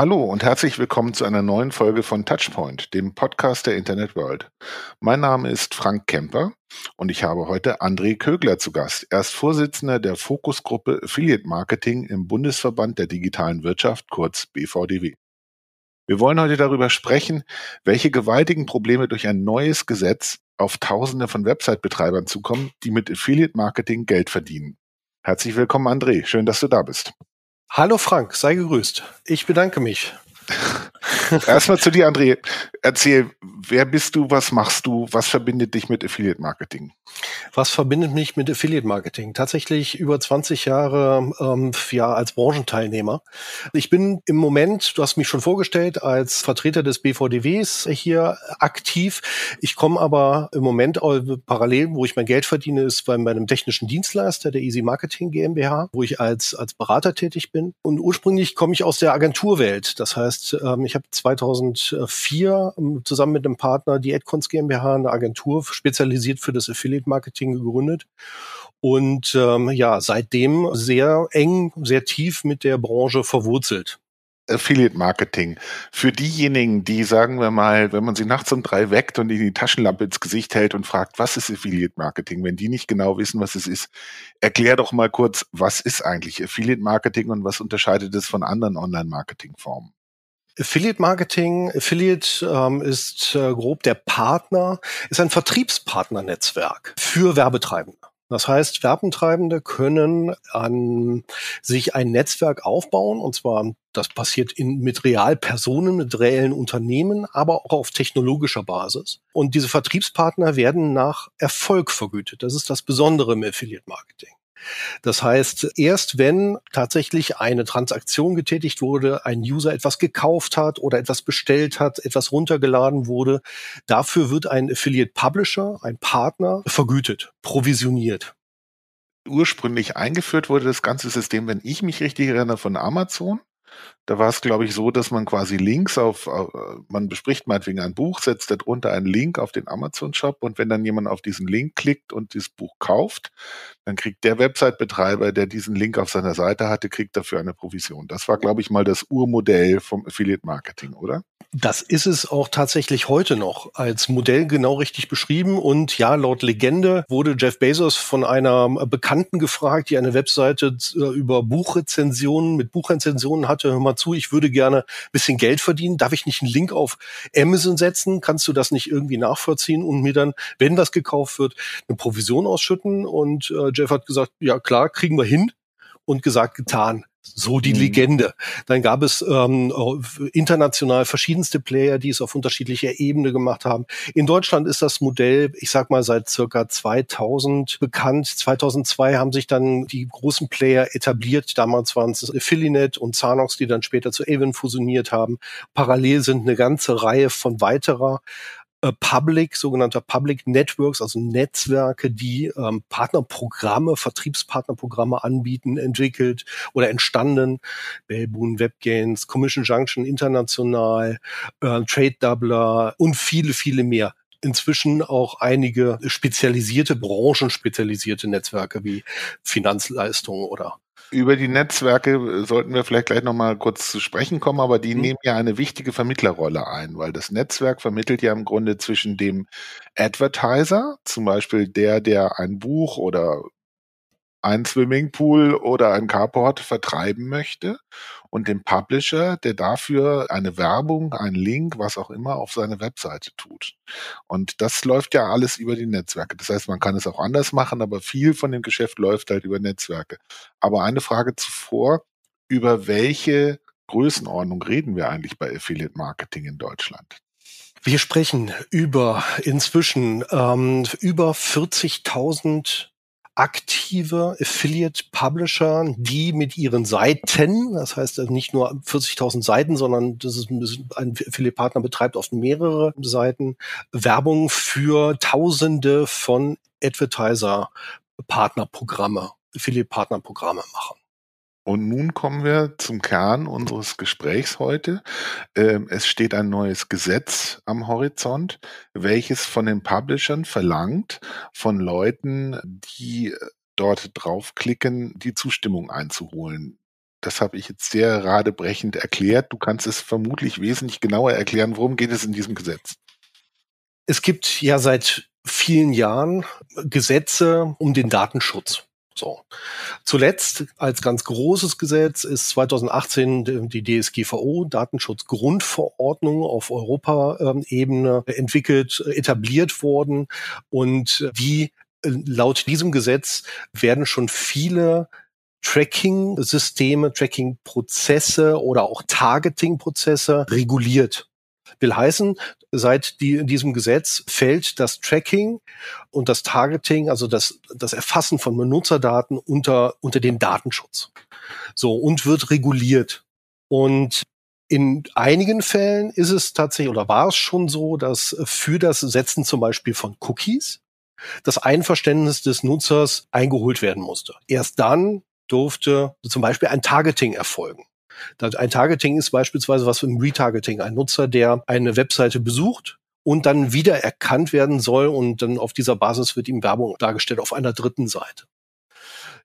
Hallo und herzlich willkommen zu einer neuen Folge von Touchpoint, dem Podcast der Internet World. Mein Name ist Frank Kemper und ich habe heute André Kögler zu Gast. Er ist Vorsitzender der Fokusgruppe Affiliate Marketing im Bundesverband der digitalen Wirtschaft, kurz BVDW. Wir wollen heute darüber sprechen, welche gewaltigen Probleme durch ein neues Gesetz auf Tausende von Website-Betreibern zukommen, die mit Affiliate Marketing Geld verdienen. Herzlich willkommen, André. Schön, dass du da bist. Hallo Frank, sei gegrüßt. Ich bedanke mich. Erstmal zu dir, André. Erzähl, wer bist du, was machst du, was verbindet dich mit Affiliate Marketing? Was verbindet mich mit Affiliate Marketing? Tatsächlich über 20 Jahre ähm, ja, als Branchenteilnehmer. Ich bin im Moment, du hast mich schon vorgestellt, als Vertreter des BVDWs hier aktiv. Ich komme aber im Moment parallel, wo ich mein Geld verdiene, ist bei meinem technischen Dienstleister, der Easy Marketing GmbH, wo ich als, als Berater tätig bin. Und ursprünglich komme ich aus der Agenturwelt. Das heißt, ähm, ich habe 2004 ähm, zusammen mit einem Partner die Adcons GmbH, eine Agentur spezialisiert für das Affiliate Marketing gegründet und ähm, ja, seitdem sehr eng, sehr tief mit der Branche verwurzelt. Affiliate Marketing. Für diejenigen, die, sagen wir mal, wenn man sie nachts um drei weckt und ihnen die Taschenlampe ins Gesicht hält und fragt, was ist Affiliate Marketing, wenn die nicht genau wissen, was es ist, erklär doch mal kurz, was ist eigentlich Affiliate Marketing und was unterscheidet es von anderen Online-Marketing-Formen? Affiliate Marketing, Affiliate ähm, ist äh, grob der Partner, ist ein Vertriebspartnernetzwerk für Werbetreibende. Das heißt, Werbentreibende können an sich ein Netzwerk aufbauen, und zwar das passiert in, mit Realpersonen, mit reellen Unternehmen, aber auch auf technologischer Basis. Und diese Vertriebspartner werden nach Erfolg vergütet. Das ist das Besondere im Affiliate Marketing. Das heißt, erst wenn tatsächlich eine Transaktion getätigt wurde, ein User etwas gekauft hat oder etwas bestellt hat, etwas runtergeladen wurde, dafür wird ein Affiliate Publisher, ein Partner, vergütet, provisioniert ursprünglich eingeführt wurde, das ganze System, wenn ich mich richtig erinnere, von Amazon. Da war es, glaube ich, so, dass man quasi Links auf, man bespricht meinetwegen ein Buch, setzt darunter einen Link auf den Amazon-Shop und wenn dann jemand auf diesen Link klickt und dieses Buch kauft, dann kriegt der Website-Betreiber, der diesen Link auf seiner Seite hatte, kriegt dafür eine Provision. Das war, glaube ich, mal das Urmodell vom Affiliate-Marketing, oder? Das ist es auch tatsächlich heute noch als Modell genau richtig beschrieben. Und ja, laut Legende wurde Jeff Bezos von einer Bekannten gefragt, die eine Webseite äh, über Buchrezensionen mit Buchrezensionen hatte. Hör mal zu, ich würde gerne bisschen Geld verdienen. Darf ich nicht einen Link auf Amazon setzen? Kannst du das nicht irgendwie nachvollziehen und mir dann, wenn was gekauft wird, eine Provision ausschütten? Und äh, Jeff hat gesagt, ja klar, kriegen wir hin. Und gesagt, getan. So die mhm. Legende. Dann gab es ähm, international verschiedenste Player, die es auf unterschiedlicher Ebene gemacht haben. In Deutschland ist das Modell, ich sag mal, seit circa 2000 bekannt. 2002 haben sich dann die großen Player etabliert. Damals waren es Affiliate und Zanox, die dann später zu Avon fusioniert haben. Parallel sind eine ganze Reihe von weiterer äh, Public, sogenannter Public Networks, also Netzwerke, die ähm, Partnerprogramme, Vertriebspartnerprogramme anbieten, entwickelt oder entstanden. Bellboon, WebGains, Commission Junction International, äh, Trade Doubler und viele, viele mehr inzwischen auch einige spezialisierte, branchenspezialisierte Netzwerke wie Finanzleistungen oder über die Netzwerke äh, sollten wir vielleicht gleich nochmal kurz zu sprechen kommen, aber die mhm. nehmen ja eine wichtige Vermittlerrolle ein, weil das Netzwerk vermittelt ja im Grunde zwischen dem Advertiser, zum Beispiel der, der ein Buch oder ein Swimmingpool oder ein Carport vertreiben möchte und dem Publisher, der dafür eine Werbung, einen Link, was auch immer auf seine Webseite tut. Und das läuft ja alles über die Netzwerke. Das heißt, man kann es auch anders machen, aber viel von dem Geschäft läuft halt über Netzwerke. Aber eine Frage zuvor, über welche Größenordnung reden wir eigentlich bei Affiliate Marketing in Deutschland? Wir sprechen über inzwischen ähm, über 40.000 aktive Affiliate Publisher, die mit ihren Seiten, das heißt also nicht nur 40.000 Seiten, sondern das ist ein Affiliate Partner betreibt oft mehrere Seiten, Werbung für Tausende von Advertiser Partnerprogramme, Affiliate Partnerprogramme machen. Und nun kommen wir zum Kern unseres Gesprächs heute. Ähm, es steht ein neues Gesetz am Horizont, welches von den Publishern verlangt, von Leuten, die dort draufklicken, die Zustimmung einzuholen. Das habe ich jetzt sehr radebrechend erklärt. Du kannst es vermutlich wesentlich genauer erklären. Worum geht es in diesem Gesetz? Es gibt ja seit vielen Jahren Gesetze um den Datenschutz. So. Zuletzt als ganz großes Gesetz ist 2018 die DSGVO, Datenschutzgrundverordnung auf Europaebene entwickelt, etabliert worden und die laut diesem Gesetz werden schon viele Tracking-Systeme, Tracking-Prozesse oder auch Targeting-Prozesse reguliert. Will heißen, seit die, diesem Gesetz fällt das Tracking und das Targeting, also das, das Erfassen von Benutzerdaten unter, unter den Datenschutz. So, und wird reguliert. Und in einigen Fällen ist es tatsächlich oder war es schon so, dass für das Setzen zum Beispiel von Cookies das Einverständnis des Nutzers eingeholt werden musste. Erst dann durfte zum Beispiel ein Targeting erfolgen. Ein Targeting ist beispielsweise was im Retargeting. Ein Nutzer, der eine Webseite besucht und dann wieder erkannt werden soll und dann auf dieser Basis wird ihm Werbung dargestellt auf einer dritten Seite.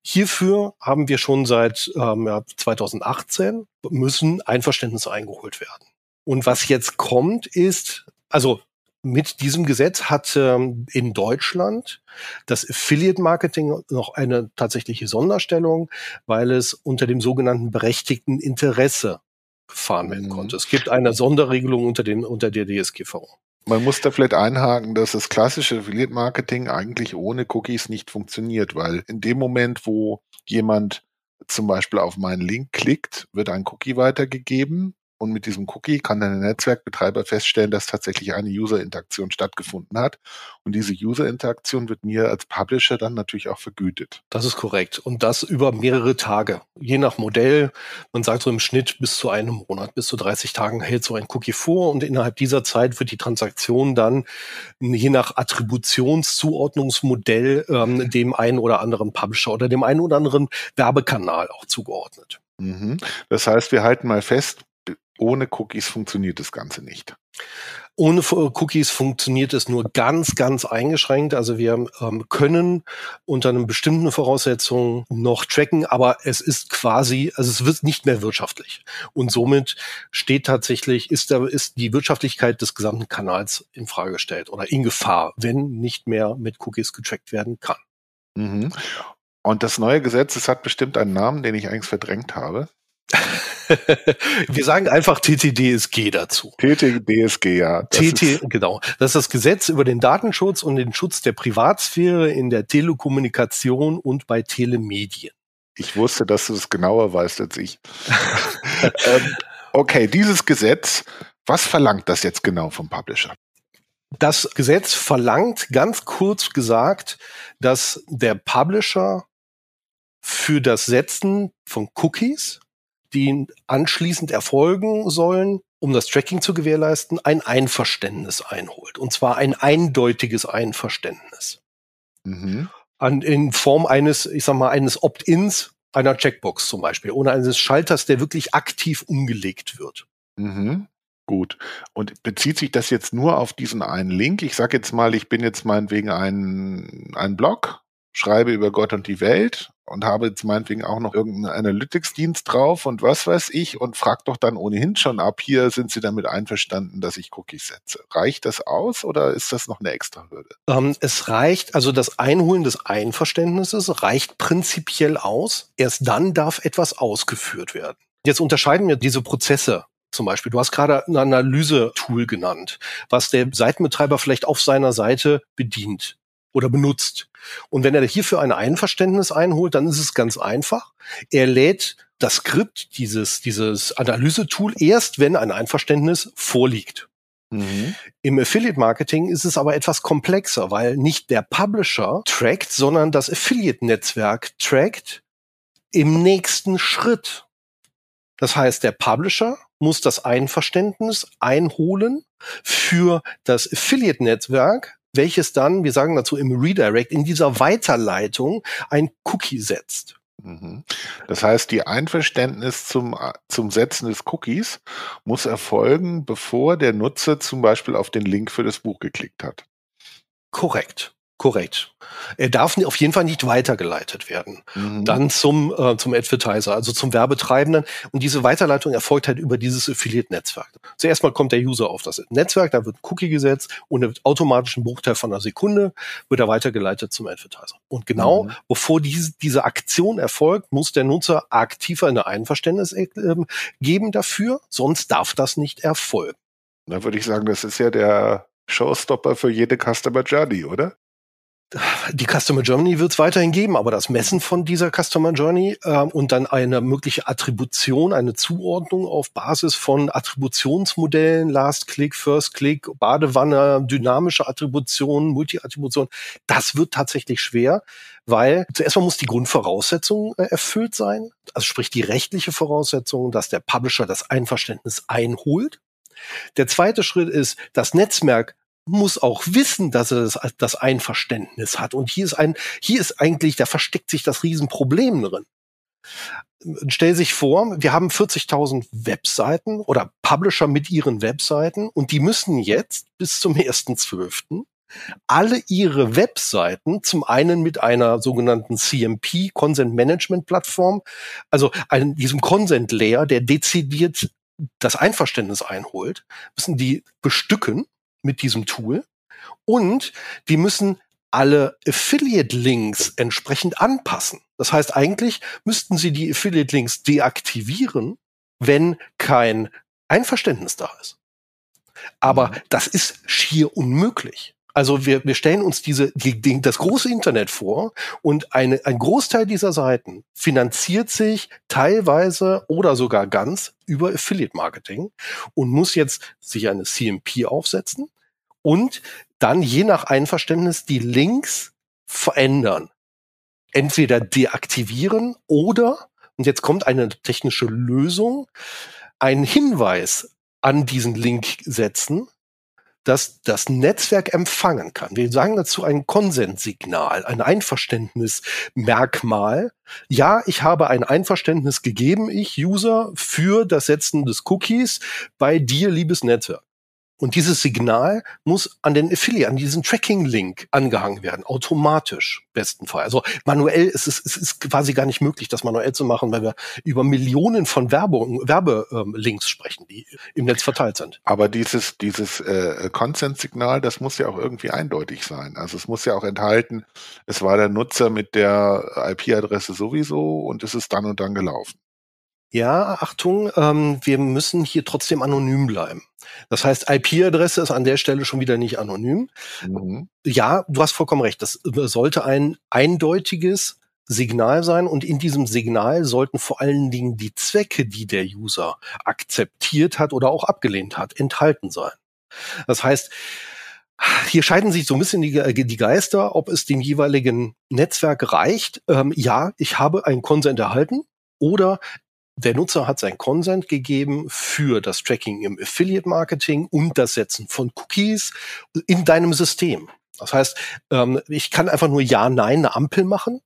Hierfür haben wir schon seit ähm, 2018 müssen Einverständnisse eingeholt werden. Und was jetzt kommt, ist, also mit diesem Gesetz hat ähm, in Deutschland das Affiliate Marketing noch eine tatsächliche Sonderstellung, weil es unter dem sogenannten berechtigten Interesse gefahren werden mhm. konnte. Es gibt eine Sonderregelung unter, den, unter der DSGVO. Man muss da vielleicht einhaken, dass das klassische Affiliate Marketing eigentlich ohne Cookies nicht funktioniert, weil in dem Moment, wo jemand zum Beispiel auf meinen Link klickt, wird ein Cookie weitergegeben und mit diesem Cookie kann dann der Netzwerkbetreiber feststellen, dass tatsächlich eine User-Interaktion stattgefunden hat. Und diese User-Interaktion wird mir als Publisher dann natürlich auch vergütet. Das ist korrekt. Und das über mehrere Tage. Je nach Modell. Man sagt so im Schnitt bis zu einem Monat, bis zu 30 Tagen hält so ein Cookie vor. Und innerhalb dieser Zeit wird die Transaktion dann je nach Attributionszuordnungsmodell ähm, dem einen oder anderen Publisher oder dem einen oder anderen Werbekanal auch zugeordnet. Mhm. Das heißt, wir halten mal fest, ohne Cookies funktioniert das Ganze nicht. Ohne Cookies funktioniert es nur ganz, ganz eingeschränkt. Also wir ähm, können unter einem bestimmten Voraussetzungen noch tracken, aber es ist quasi, also es wird nicht mehr wirtschaftlich. Und somit steht tatsächlich, ist, da, ist die Wirtschaftlichkeit des gesamten Kanals in Frage gestellt oder in Gefahr, wenn nicht mehr mit Cookies getrackt werden kann. Mhm. Und das neue Gesetz, es hat bestimmt einen Namen, den ich eigentlich verdrängt habe. Wir sagen einfach TTDSG dazu. TTDSG, ja. TT, genau. Das ist das Gesetz über den Datenschutz und den Schutz der Privatsphäre in der Telekommunikation und bei Telemedien. Ich wusste, dass du es genauer weißt als ich. ähm, okay, dieses Gesetz, was verlangt das jetzt genau vom Publisher? Das Gesetz verlangt ganz kurz gesagt, dass der Publisher für das Setzen von Cookies die anschließend erfolgen sollen, um das Tracking zu gewährleisten, ein Einverständnis einholt. Und zwar ein eindeutiges Einverständnis. Mhm. An, in Form eines, ich sag mal, eines Opt-ins einer Checkbox zum Beispiel, ohne eines Schalters, der wirklich aktiv umgelegt wird. Mhm. Gut. Und bezieht sich das jetzt nur auf diesen einen Link? Ich sage jetzt mal, ich bin jetzt meinetwegen ein, ein Blog schreibe über Gott und die Welt und habe jetzt meinetwegen auch noch irgendeinen Analytics-Dienst drauf und was weiß ich und frag doch dann ohnehin schon ab, hier sind Sie damit einverstanden, dass ich Cookies setze. Reicht das aus oder ist das noch eine extra Hürde? Ähm, es reicht, also das Einholen des Einverständnisses reicht prinzipiell aus. Erst dann darf etwas ausgeführt werden. Jetzt unterscheiden wir diese Prozesse zum Beispiel. Du hast gerade ein Analyse-Tool genannt, was der Seitenbetreiber vielleicht auf seiner Seite bedient oder benutzt. Und wenn er hierfür ein Einverständnis einholt, dann ist es ganz einfach. Er lädt das Skript, dieses, dieses Analyse-Tool, erst wenn ein Einverständnis vorliegt. Mhm. Im Affiliate Marketing ist es aber etwas komplexer, weil nicht der Publisher trackt, sondern das Affiliate-Netzwerk trackt im nächsten Schritt. Das heißt, der Publisher muss das Einverständnis einholen für das Affiliate-Netzwerk, welches dann, wir sagen dazu im Redirect, in dieser Weiterleitung ein Cookie setzt. Mhm. Das heißt, die Einverständnis zum, zum Setzen des Cookies muss erfolgen, bevor der Nutzer zum Beispiel auf den Link für das Buch geklickt hat. Korrekt. Korrekt. Er darf auf jeden Fall nicht weitergeleitet werden. Mhm. Dann zum, äh, zum Advertiser, also zum Werbetreibenden. Und diese Weiterleitung erfolgt halt über dieses Affiliate-Netzwerk. Zuerst mal kommt der User auf das Netzwerk, da wird ein Cookie gesetzt und er wird automatisch Bruchteil von einer Sekunde wird er weitergeleitet zum Advertiser. Und genau, mhm. bevor diese, diese Aktion erfolgt, muss der Nutzer aktiv eine Einverständnis äh, geben dafür, sonst darf das nicht erfolgen. Da würde ich sagen, das ist ja der Showstopper für jede Customer Journey, oder? Die Customer Journey wird es weiterhin geben, aber das Messen von dieser Customer Journey äh, und dann eine mögliche Attribution, eine Zuordnung auf Basis von Attributionsmodellen, Last Click, First Click, Badewanne, dynamische Attribution, Multi-Attribution, das wird tatsächlich schwer, weil zuerst mal muss die Grundvoraussetzung äh, erfüllt sein, also sprich die rechtliche Voraussetzung, dass der Publisher das Einverständnis einholt. Der zweite Schritt ist, das Netzwerk muss auch wissen, dass er das, das Einverständnis hat. Und hier ist ein, hier ist eigentlich, da versteckt sich das Riesenproblem drin. Stell sich vor, wir haben 40.000 Webseiten oder Publisher mit ihren Webseiten und die müssen jetzt bis zum 1.12. alle ihre Webseiten zum einen mit einer sogenannten CMP, Consent Management Plattform, also einem, diesem Consent Layer, der dezidiert das Einverständnis einholt, müssen die bestücken mit diesem Tool und die müssen alle Affiliate-Links entsprechend anpassen. Das heißt, eigentlich müssten sie die Affiliate-Links deaktivieren, wenn kein Einverständnis da ist. Aber mhm. das ist schier unmöglich. Also wir, wir stellen uns diese, die, die, das große Internet vor und eine, ein Großteil dieser Seiten finanziert sich teilweise oder sogar ganz über Affiliate Marketing und muss jetzt sich eine CMP aufsetzen und dann je nach Einverständnis die Links verändern. Entweder deaktivieren oder, und jetzt kommt eine technische Lösung, einen Hinweis an diesen Link setzen, dass das Netzwerk empfangen kann. Wir sagen dazu ein Konsenssignal, ein Einverständnismerkmal. Ja, ich habe ein Einverständnis gegeben, ich User, für das Setzen des Cookies bei dir, liebes Netzwerk. Und dieses Signal muss an den Affiliate, an diesen Tracking-Link angehangen werden, automatisch, besten Fall. Also manuell ist es, es ist quasi gar nicht möglich, das manuell zu machen, weil wir über Millionen von Werbung, Werbelinks sprechen, die im Netz verteilt sind. Aber dieses, dieses äh, Consent-Signal, das muss ja auch irgendwie eindeutig sein. Also es muss ja auch enthalten, es war der Nutzer mit der IP-Adresse sowieso und es ist dann und dann gelaufen. Ja, Achtung, ähm, wir müssen hier trotzdem anonym bleiben. Das heißt, IP-Adresse ist an der Stelle schon wieder nicht anonym. Mhm. Ja, du hast vollkommen recht. Das sollte ein eindeutiges Signal sein und in diesem Signal sollten vor allen Dingen die Zwecke, die der User akzeptiert hat oder auch abgelehnt hat, enthalten sein. Das heißt, hier scheiden sich so ein bisschen die, die Geister, ob es dem jeweiligen Netzwerk reicht. Ähm, ja, ich habe einen Konsent erhalten oder der Nutzer hat sein Consent gegeben für das Tracking im Affiliate Marketing und das Setzen von Cookies in deinem System. Das heißt, ähm, ich kann einfach nur Ja, Nein, eine Ampel machen.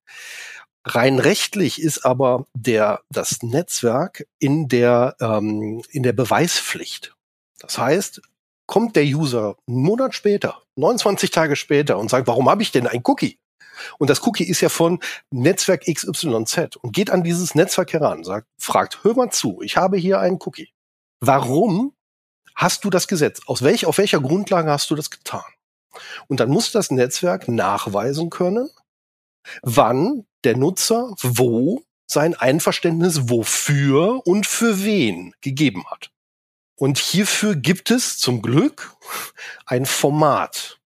Rein rechtlich ist aber der, das Netzwerk in der, ähm, in der Beweispflicht. Das heißt, kommt der User einen Monat später, 29 Tage später und sagt, warum habe ich denn ein Cookie? Und das Cookie ist ja von Netzwerk XYZ und geht an dieses Netzwerk heran, sagt, fragt, hör mal zu, ich habe hier einen Cookie. Warum hast du das gesetzt? Aus welch, auf welcher Grundlage hast du das getan? Und dann muss das Netzwerk nachweisen können, wann der Nutzer wo sein Einverständnis wofür und für wen gegeben hat. Und hierfür gibt es zum Glück ein Format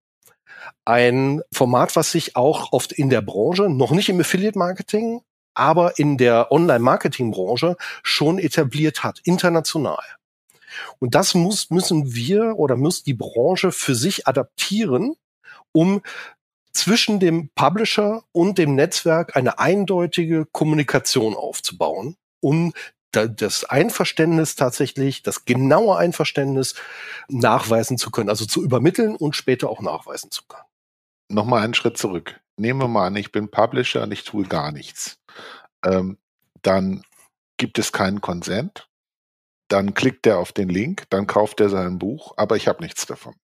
ein Format, was sich auch oft in der Branche, noch nicht im Affiliate-Marketing, aber in der Online-Marketing-Branche schon etabliert hat, international. Und das muss, müssen wir oder muss die Branche für sich adaptieren, um zwischen dem Publisher und dem Netzwerk eine eindeutige Kommunikation aufzubauen, um das Einverständnis tatsächlich, das genaue Einverständnis nachweisen zu können, also zu übermitteln und später auch nachweisen zu können nochmal einen Schritt zurück. Nehmen wir mal an, ich bin Publisher und ich tue gar nichts. ähm, dann gibt es keinen Consent, dann klickt er auf den Link, dann kauft er sein Buch, aber ich habe nichts davon.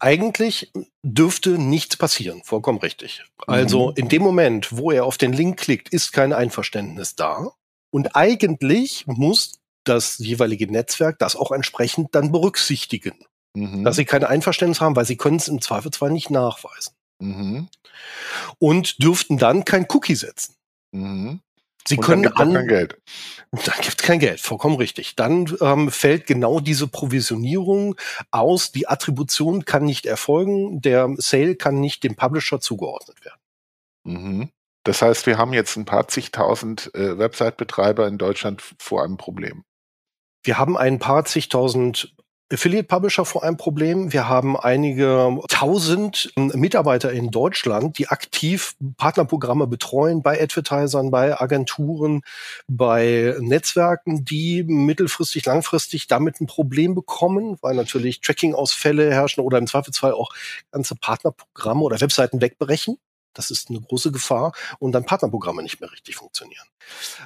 Eigentlich dürfte nichts passieren, vollkommen richtig. Also mhm. in dem Moment, wo er auf den Link klickt, ist kein Einverständnis da. Und eigentlich muss das jeweilige Netzwerk das auch entsprechend dann berücksichtigen. Mhm. Dass sie kein Einverständnis haben, weil sie können es im Zweifelsfall nicht nachweisen. Mhm. Und dürften dann kein Cookie setzen. Mhm. Sie können dann gibt an, kein Geld. Dann gibt es kein Geld, vollkommen richtig. Dann ähm, fällt genau diese Provisionierung aus. Die Attribution kann nicht erfolgen. Der Sale kann nicht dem Publisher zugeordnet werden. Mhm. Das heißt, wir haben jetzt ein paar zigtausend äh, Website-Betreiber in Deutschland vor einem Problem. Wir haben ein paar zigtausend Affiliate Publisher vor einem Problem. Wir haben einige tausend Mitarbeiter in Deutschland, die aktiv Partnerprogramme betreuen bei Advertisern, bei Agenturen, bei Netzwerken, die mittelfristig, langfristig damit ein Problem bekommen, weil natürlich Tracking-Ausfälle herrschen oder im Zweifelsfall auch ganze Partnerprogramme oder Webseiten wegbrechen. Das ist eine große Gefahr und dann Partnerprogramme nicht mehr richtig funktionieren.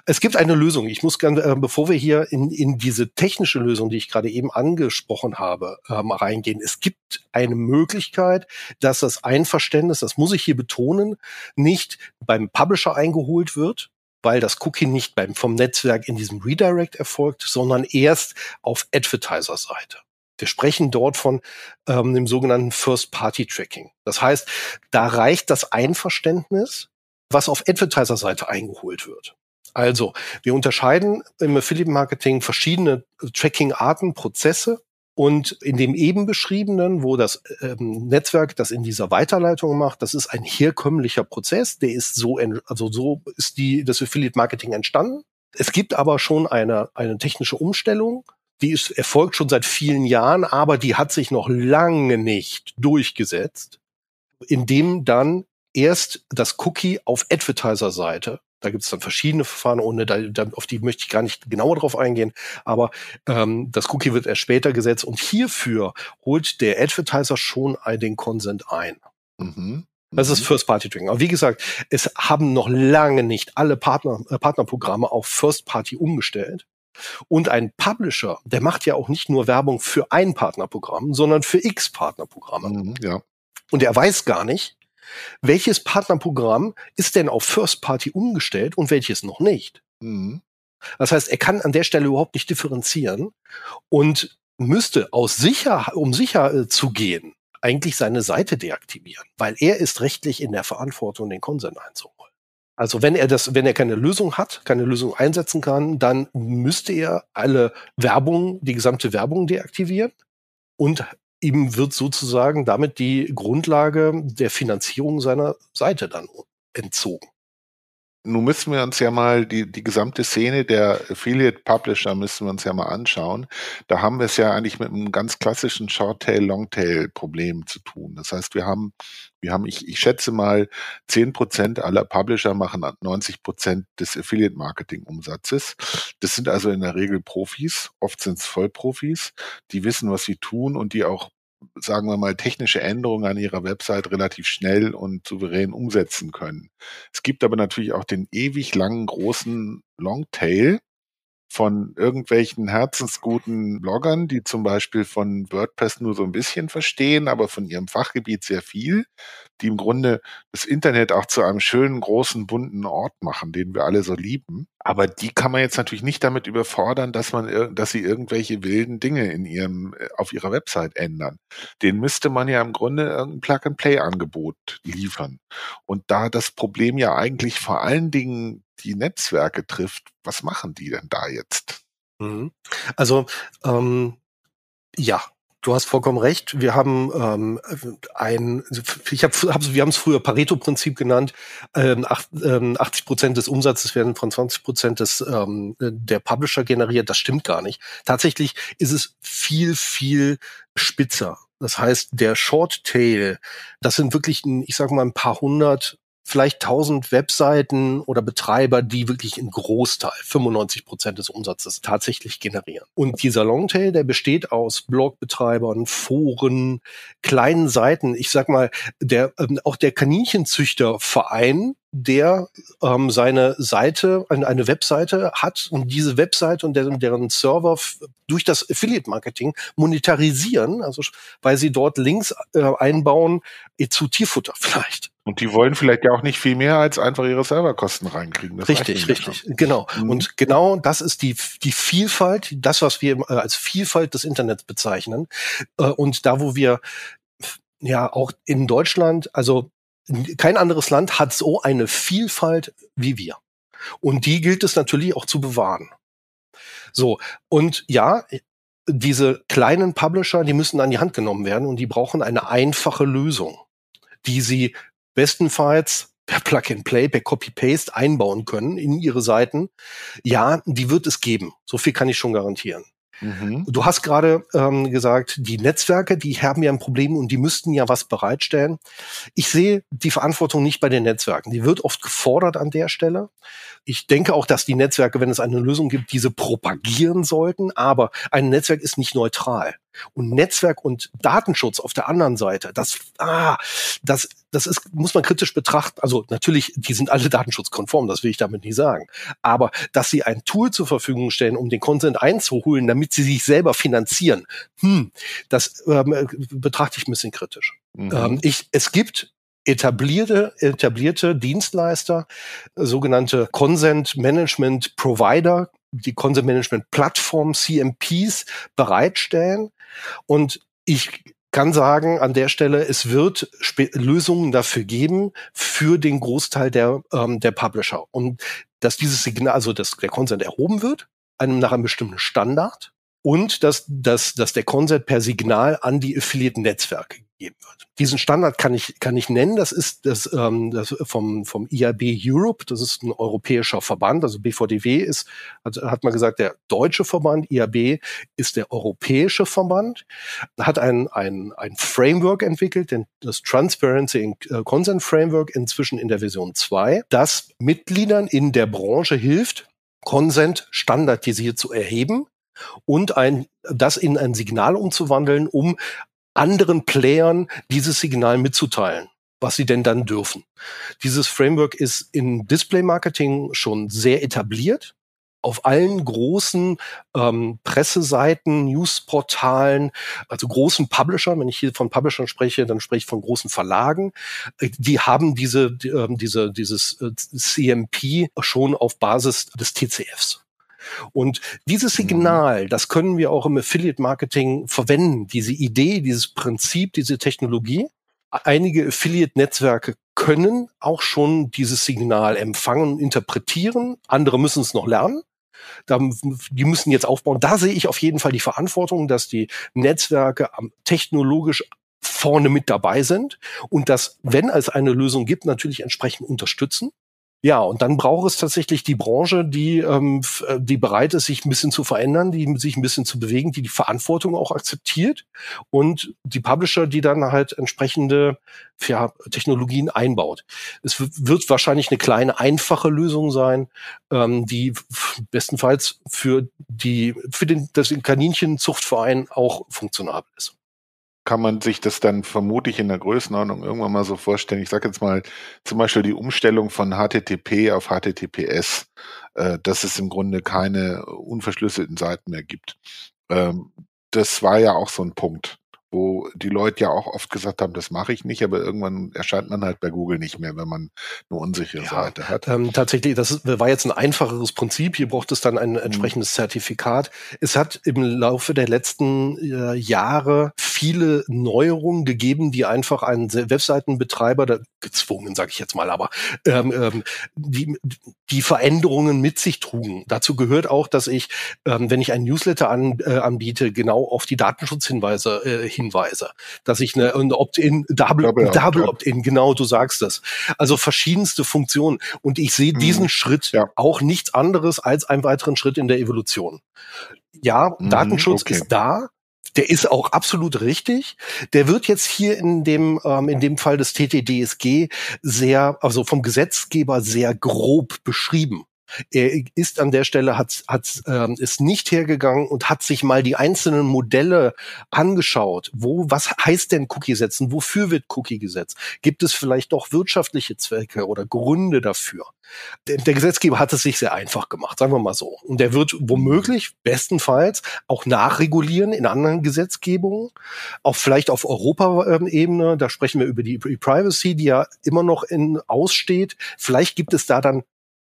Es gibt eine Lösung. Ich muss gerne, äh, bevor wir hier in, in diese technische Lösung, die ich gerade eben angesprochen habe, ähm, reingehen. Es gibt eine Möglichkeit, dass das Einverständnis, das muss ich hier betonen, nicht beim Publisher eingeholt wird, weil das Cookie nicht beim, vom Netzwerk in diesem Redirect erfolgt, sondern erst auf Advertiser-Seite. Wir sprechen dort von ähm, dem sogenannten First-Party-Tracking. Das heißt, da reicht das Einverständnis, was auf Advertiser-Seite eingeholt wird. Also, wir unterscheiden im Affiliate-Marketing verschiedene Tracking-Arten, Prozesse. Und in dem eben beschriebenen, wo das ähm, Netzwerk das in dieser Weiterleitung macht, das ist ein herkömmlicher Prozess. Der ist so, also so ist die, das Affiliate Marketing entstanden. Es gibt aber schon eine, eine technische Umstellung, die ist erfolgt schon seit vielen Jahren, aber die hat sich noch lange nicht durchgesetzt, indem dann erst das Cookie auf Advertiser-Seite, da gibt es dann verschiedene Verfahren, ohne da, da, auf die möchte ich gar nicht genauer drauf eingehen, aber ähm, das Cookie wird erst später gesetzt und hierfür holt der Advertiser schon den Consent ein. Mhm. Das ist mhm. First-Party-Tracking. Aber wie gesagt, es haben noch lange nicht alle Partner, äh, Partnerprogramme auf First-Party umgestellt. Und ein Publisher, der macht ja auch nicht nur Werbung für ein Partnerprogramm, sondern für x Partnerprogramme. Mhm, ja. Und er weiß gar nicht, welches Partnerprogramm ist denn auf First Party umgestellt und welches noch nicht. Mhm. Das heißt, er kann an der Stelle überhaupt nicht differenzieren und müsste aus sicher, um sicher äh, zu gehen, eigentlich seine Seite deaktivieren, weil er ist rechtlich in der Verantwortung, den Konsens einzuholen. Also wenn er das, wenn er keine Lösung hat, keine Lösung einsetzen kann, dann müsste er alle Werbung, die gesamte Werbung deaktivieren. Und ihm wird sozusagen damit die Grundlage der Finanzierung seiner Seite dann entzogen nun müssen wir uns ja mal die, die gesamte Szene der Affiliate Publisher müssen wir uns ja mal anschauen. Da haben wir es ja eigentlich mit einem ganz klassischen Short-Tail, Long-Tail-Problem zu tun. Das heißt, wir haben, wir haben, ich, ich schätze mal, zehn Prozent aller Publisher machen 90 Prozent des Affiliate-Marketing-Umsatzes. Das sind also in der Regel Profis, oft sind es Vollprofis, die wissen, was sie tun und die auch sagen wir mal, technische Änderungen an ihrer Website relativ schnell und souverän umsetzen können. Es gibt aber natürlich auch den ewig langen, großen Longtail von irgendwelchen herzensguten Bloggern, die zum Beispiel von WordPress nur so ein bisschen verstehen, aber von ihrem Fachgebiet sehr viel, die im Grunde das Internet auch zu einem schönen, großen, bunten Ort machen, den wir alle so lieben. Aber die kann man jetzt natürlich nicht damit überfordern, dass man, dass sie irgendwelche wilden Dinge in ihrem, äh, auf ihrer Website ändern. Den müsste man ja im Grunde irgendein Plug-and-Play-Angebot liefern. Und da das Problem ja eigentlich vor allen Dingen die Netzwerke trifft, was machen die denn da jetzt? Mhm. Also ähm, ja, Du hast vollkommen recht. Wir haben ähm, ein, ich habe, hab, wir haben es früher Pareto-Prinzip genannt. Ähm, acht, ähm, 80 Prozent des Umsatzes werden von 20 Prozent des ähm, der Publisher generiert. Das stimmt gar nicht. Tatsächlich ist es viel viel spitzer. Das heißt, der Short Tail, das sind wirklich, ich sage mal, ein paar hundert vielleicht 1000 Webseiten oder Betreiber, die wirklich einen Großteil, 95 Prozent des Umsatzes tatsächlich generieren. Und dieser Longtail, der besteht aus Blogbetreibern, Foren, kleinen Seiten. Ich sag mal, der, ähm, auch der Kaninchenzüchterverein, der ähm, seine Seite, eine Webseite hat und diese Webseite und deren, deren Server durch das Affiliate-Marketing monetarisieren, also weil sie dort Links äh, einbauen äh, zu Tierfutter vielleicht. Und die wollen vielleicht ja auch nicht viel mehr als einfach ihre Serverkosten reinkriegen. Das richtig, richtig, schon. genau. Mhm. Und genau das ist die, die Vielfalt, das, was wir äh, als Vielfalt des Internets bezeichnen. Äh, und da, wo wir ja auch in Deutschland, also kein anderes Land hat so eine Vielfalt wie wir. Und die gilt es natürlich auch zu bewahren. So, und ja, diese kleinen Publisher, die müssen an die Hand genommen werden und die brauchen eine einfache Lösung, die sie bestenfalls per Plug-and-Play, per Copy-Paste einbauen können in ihre Seiten. Ja, die wird es geben. So viel kann ich schon garantieren. Mhm. Du hast gerade ähm, gesagt, die Netzwerke, die haben ja ein Problem und die müssten ja was bereitstellen. Ich sehe die Verantwortung nicht bei den Netzwerken. Die wird oft gefordert an der Stelle. Ich denke auch, dass die Netzwerke, wenn es eine Lösung gibt, diese propagieren sollten. Aber ein Netzwerk ist nicht neutral. Und Netzwerk und Datenschutz auf der anderen Seite, das, ah, das, das ist, muss man kritisch betrachten. Also natürlich, die sind alle datenschutzkonform, das will ich damit nicht sagen. Aber dass sie ein Tool zur Verfügung stellen, um den Content einzuholen, damit sie sich selber finanzieren, hm, das ähm, betrachte ich ein bisschen kritisch. Mhm. Ähm, ich, es gibt etablierte, etablierte Dienstleister, sogenannte Consent Management Provider, die Consent Management Plattform CMPs bereitstellen. Und ich kann sagen an der Stelle, es wird Sp Lösungen dafür geben für den Großteil der, ähm, der Publisher. Und dass dieses Signal, also dass der Consent erhoben wird, einem nach einem bestimmten Standard und dass, dass, dass der Consent per Signal an die Affiliate-Netzwerke. Diesen Standard kann ich, kann ich nennen. Das ist das, ähm, das vom, vom IAB Europe. Das ist ein europäischer Verband. Also BVDW ist, hat, hat man gesagt, der deutsche Verband. IAB ist der europäische Verband. Hat ein, ein, ein Framework entwickelt, den, das Transparency and äh, Consent Framework, inzwischen in der Version 2, das Mitgliedern in der Branche hilft, Consent standardisiert zu erheben und ein, das in ein Signal umzuwandeln, um anderen Playern dieses Signal mitzuteilen was sie denn dann dürfen. Dieses Framework ist in Display-Marketing schon sehr etabliert. Auf allen großen ähm, Presseseiten, Newsportalen, also großen Publishern, wenn ich hier von Publishern spreche, dann spreche ich von großen Verlagen, die haben diese, die, äh, diese, dieses äh, CMP schon auf Basis des TCFs. Und dieses mhm. Signal, das können wir auch im Affiliate-Marketing verwenden, diese Idee, dieses Prinzip, diese Technologie. Einige Affiliate-Netzwerke können auch schon dieses Signal empfangen und interpretieren. Andere müssen es noch lernen. die müssen jetzt aufbauen. Da sehe ich auf jeden Fall die Verantwortung, dass die Netzwerke technologisch vorne mit dabei sind und das, wenn es eine Lösung gibt, natürlich entsprechend unterstützen. Ja, und dann braucht es tatsächlich die Branche, die, ähm, äh, die bereit ist, sich ein bisschen zu verändern, die sich ein bisschen zu bewegen, die die Verantwortung auch akzeptiert und die Publisher, die dann halt entsprechende ja, Technologien einbaut. Es wird wahrscheinlich eine kleine, einfache Lösung sein, ähm, die bestenfalls für die für den das Kaninchenzuchtverein auch funktionabel ist kann man sich das dann vermutlich in der Größenordnung irgendwann mal so vorstellen. Ich sage jetzt mal zum Beispiel die Umstellung von HTTP auf HTTPS, äh, dass es im Grunde keine unverschlüsselten Seiten mehr gibt. Ähm, das war ja auch so ein Punkt wo die Leute ja auch oft gesagt haben, das mache ich nicht, aber irgendwann erscheint man halt bei Google nicht mehr, wenn man eine unsichere ja, Seite hat. Ähm, tatsächlich, das war jetzt ein einfacheres Prinzip. Hier braucht es dann ein mhm. entsprechendes mhm. Zertifikat. Es hat im Laufe der letzten äh, Jahre viele Neuerungen gegeben, die einfach einen Webseitenbetreiber, da, gezwungen, sage ich jetzt mal, aber ähm, ähm, die, die Veränderungen mit sich trugen. Dazu gehört auch, dass ich, ähm, wenn ich ein Newsletter an, äh, anbiete, genau auf die Datenschutzhinweise äh, Hinweise, dass ich eine, eine Opt-in, Double, Double, Double Opt-in, genau, du sagst das. Also verschiedenste Funktionen. Und ich sehe mhm. diesen Schritt ja. auch nichts anderes als einen weiteren Schritt in der Evolution. Ja, mhm, Datenschutz okay. ist da. Der ist auch absolut richtig. Der wird jetzt hier in dem, ähm, in dem Fall des TTDSG sehr, also vom Gesetzgeber sehr grob beschrieben. Er ist an der Stelle, hat, hat, ähm, ist nicht hergegangen und hat sich mal die einzelnen Modelle angeschaut. Wo, was heißt denn Cookie setzen? Wofür wird Cookie gesetzt? Gibt es vielleicht doch wirtschaftliche Zwecke oder Gründe dafür? Der, der Gesetzgeber hat es sich sehr einfach gemacht, sagen wir mal so. Und der wird womöglich, bestenfalls, auch nachregulieren in anderen Gesetzgebungen, auch vielleicht auf Europaebene. Da sprechen wir über die Privacy, die ja immer noch in aussteht. Vielleicht gibt es da dann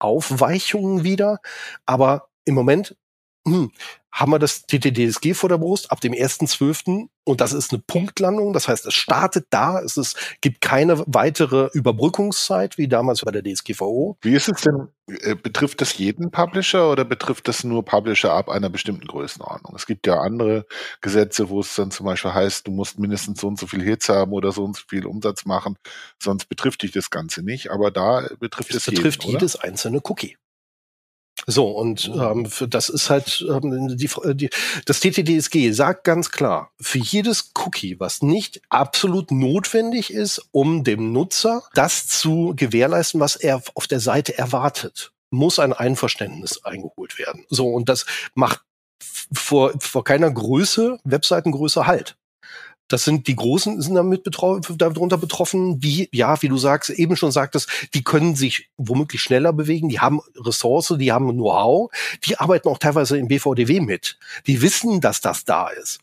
Aufweichungen wieder. Aber im Moment hm, haben wir das TTDSG vor der Brust ab dem 1.12. und das ist eine Punktlandung. Das heißt, es startet da. Es ist, gibt keine weitere Überbrückungszeit wie damals bei der DSGVO. Wie ist es denn? Äh, betrifft das jeden Publisher oder betrifft das nur Publisher ab einer bestimmten Größenordnung? Es gibt ja andere Gesetze, wo es dann zum Beispiel heißt, du musst mindestens so und so viel Hits haben oder so und so viel Umsatz machen, sonst betrifft dich das Ganze nicht. Aber da betrifft es, es betrifft jeden, jedes einzelne Cookie. So, und ähm, für, das ist halt ähm, die, die, das TTDSG sagt ganz klar, für jedes Cookie, was nicht absolut notwendig ist, um dem Nutzer das zu gewährleisten, was er auf der Seite erwartet, muss ein Einverständnis eingeholt werden. So, und das macht vor, vor keiner Größe, Webseitengröße halt. Das sind die Großen sind damit betroffen, darunter betroffen, die, ja, wie du sagst, eben schon sagtest, die können sich womöglich schneller bewegen, die haben Ressource, die haben Know-how, die arbeiten auch teilweise im BVDW mit. Die wissen, dass das da ist.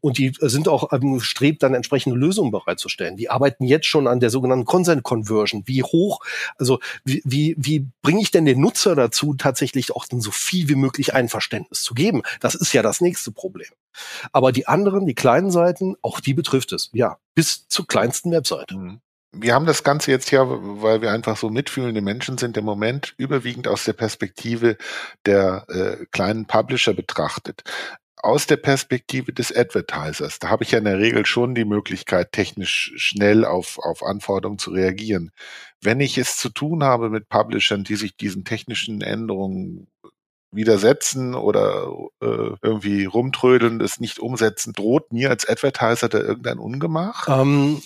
Und die sind auch ähm, strebt dann entsprechende Lösungen bereitzustellen. Die arbeiten jetzt schon an der sogenannten Consent Conversion. Wie hoch, also wie, wie, wie bringe ich denn den Nutzer dazu, tatsächlich auch so viel wie möglich Einverständnis zu geben? Das ist ja das nächste Problem. Aber die anderen, die kleinen Seiten, auch die betrifft es. Ja, bis zur kleinsten Webseite. Mhm wir haben das Ganze jetzt ja, weil wir einfach so mitfühlende Menschen sind, im Moment überwiegend aus der Perspektive der äh, kleinen Publisher betrachtet aus der Perspektive des Advertisers, da habe ich ja in der Regel schon die Möglichkeit, technisch schnell auf, auf Anforderungen zu reagieren. Wenn ich es zu tun habe mit Publishern, die sich diesen technischen Änderungen widersetzen oder äh, irgendwie rumtrödeln, es nicht umsetzen, droht mir als Advertiser da irgendein Ungemach? Ähm,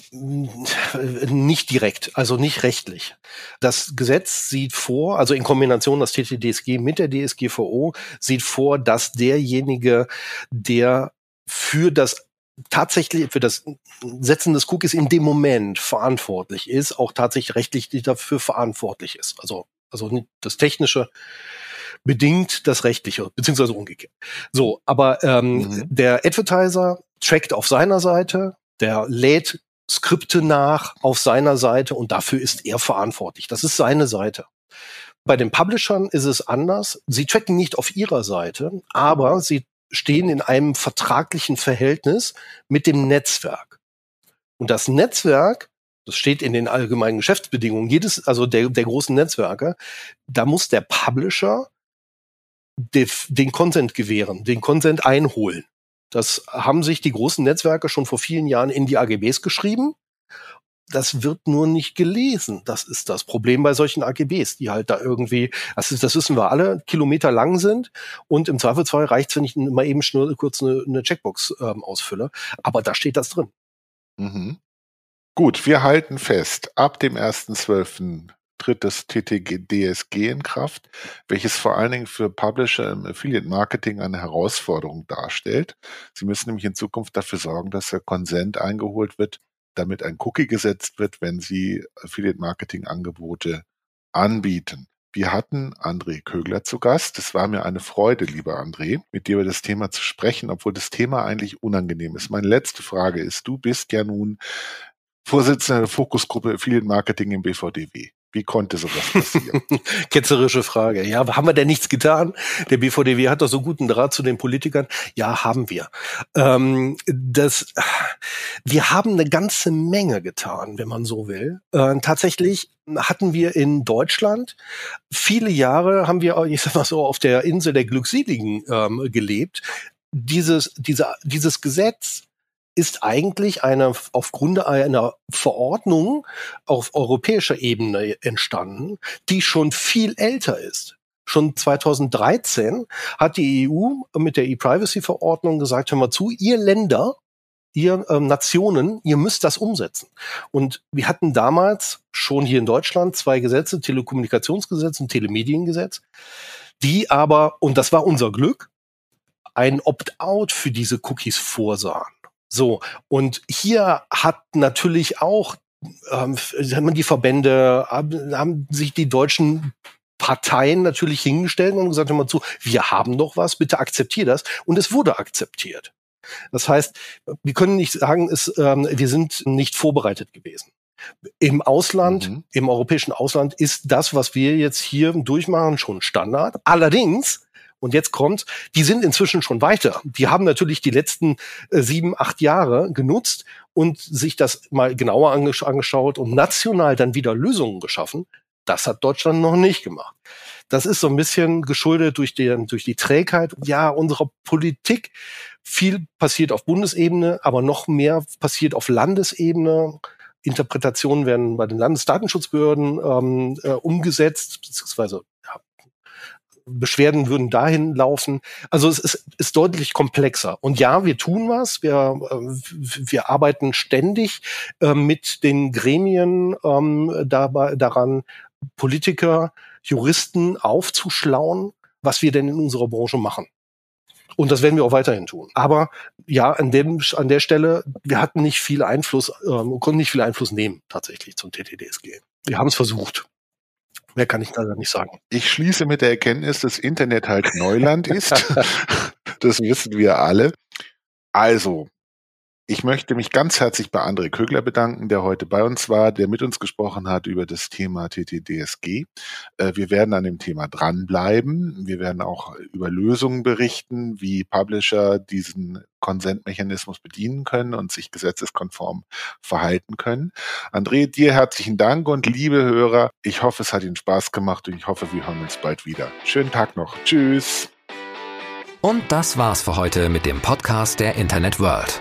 nicht direkt, also nicht rechtlich. Das Gesetz sieht vor, also in Kombination das TTDSG mit der DSGVO, sieht vor, dass derjenige, der für das tatsächlich für das Setzen des Cookies in dem Moment verantwortlich ist, auch tatsächlich rechtlich dafür verantwortlich ist. Also, also das technische bedingt das Rechtliche, beziehungsweise umgekehrt. So, aber ähm, mhm. der Advertiser trackt auf seiner Seite, der lädt Skripte nach auf seiner Seite und dafür ist er verantwortlich. Das ist seine Seite. Bei den Publishern ist es anders. Sie tracken nicht auf ihrer Seite, aber sie stehen in einem vertraglichen Verhältnis mit dem Netzwerk. Und das Netzwerk, das steht in den allgemeinen Geschäftsbedingungen jedes, also der, der großen Netzwerke, da muss der Publisher den Consent gewähren, den Consent einholen. Das haben sich die großen Netzwerke schon vor vielen Jahren in die AGBs geschrieben. Das wird nur nicht gelesen. Das ist das Problem bei solchen AGBs, die halt da irgendwie, das, ist, das wissen wir alle, Kilometer lang sind. Und im Zweifelsfall reicht es, wenn ich mal eben schnell kurz eine, eine Checkbox ähm, ausfülle. Aber da steht das drin. Mhm. Gut, wir halten fest, ab dem 1.12 tritt das TTG-DSG in Kraft, welches vor allen Dingen für Publisher im Affiliate-Marketing eine Herausforderung darstellt. Sie müssen nämlich in Zukunft dafür sorgen, dass der Consent eingeholt wird, damit ein Cookie gesetzt wird, wenn Sie Affiliate-Marketing-Angebote anbieten. Wir hatten André Kögler zu Gast. Es war mir eine Freude, lieber André, mit dir über das Thema zu sprechen, obwohl das Thema eigentlich unangenehm ist. Meine letzte Frage ist, du bist ja nun Vorsitzender der Fokusgruppe Affiliate Marketing im BVDW. Wie konnte sowas passieren? Ketzerische Frage. Ja, haben wir denn nichts getan? Der BVDW hat doch so guten Draht zu den Politikern. Ja, haben wir. Ähm, das, wir haben eine ganze Menge getan, wenn man so will. Äh, tatsächlich hatten wir in Deutschland viele Jahre, haben wir, ich sag mal so, auf der Insel der Glückseligen ähm, gelebt. Dieses, dieser, dieses Gesetz ist eigentlich eine aufgrund einer Verordnung auf europäischer Ebene entstanden, die schon viel älter ist Schon 2013 hat die EU mit der E-Privacy-Verordnung gesagt, hör mal zu, ihr Länder, ihr ähm, Nationen, ihr müsst das umsetzen. Und wir hatten damals schon hier in Deutschland zwei Gesetze, Telekommunikationsgesetz und Telemediengesetz, die aber, und das war unser Glück, ein Opt-out für diese Cookies vorsahen. So, und hier hat natürlich auch ähm, die Verbände, haben sich die deutschen Parteien natürlich hingestellt und gesagt immer zu, wir haben noch was, bitte akzeptier das. Und es wurde akzeptiert. Das heißt, wir können nicht sagen, es, ähm, wir sind nicht vorbereitet gewesen. Im Ausland, mhm. im europäischen Ausland ist das, was wir jetzt hier durchmachen, schon Standard. Allerdings und jetzt kommt, die sind inzwischen schon weiter. Die haben natürlich die letzten äh, sieben, acht Jahre genutzt und sich das mal genauer angesch angeschaut und national dann wieder Lösungen geschaffen. Das hat Deutschland noch nicht gemacht. Das ist so ein bisschen geschuldet durch, den, durch die Trägheit ja, unserer Politik. Viel passiert auf Bundesebene, aber noch mehr passiert auf Landesebene. Interpretationen werden bei den Landesdatenschutzbehörden ähm, äh, umgesetzt, beziehungsweise Beschwerden würden dahin laufen. Also es ist, ist deutlich komplexer. Und ja, wir tun was. Wir, äh, wir arbeiten ständig äh, mit den Gremien ähm, dabei, daran, Politiker, Juristen aufzuschlauen, was wir denn in unserer Branche machen. Und das werden wir auch weiterhin tun. Aber ja, an, dem, an der Stelle, wir hatten nicht viel Einfluss, ähm, konnten nicht viel Einfluss nehmen tatsächlich zum TTDSG. Wir haben es versucht. Mehr kann ich leider nicht sagen. Ich schließe mit der Erkenntnis, dass Internet halt Neuland ist. das wissen wir alle. Also, ich möchte mich ganz herzlich bei André Kögler bedanken, der heute bei uns war, der mit uns gesprochen hat über das Thema TTDSG. Äh, wir werden an dem Thema dranbleiben. Wir werden auch über Lösungen berichten, wie Publisher diesen Konsentmechanismus bedienen können und sich gesetzeskonform verhalten können. André, dir herzlichen Dank und liebe Hörer, ich hoffe, es hat Ihnen Spaß gemacht und ich hoffe, wir hören uns bald wieder. Schönen Tag noch. Tschüss. Und das war's für heute mit dem Podcast der Internet World.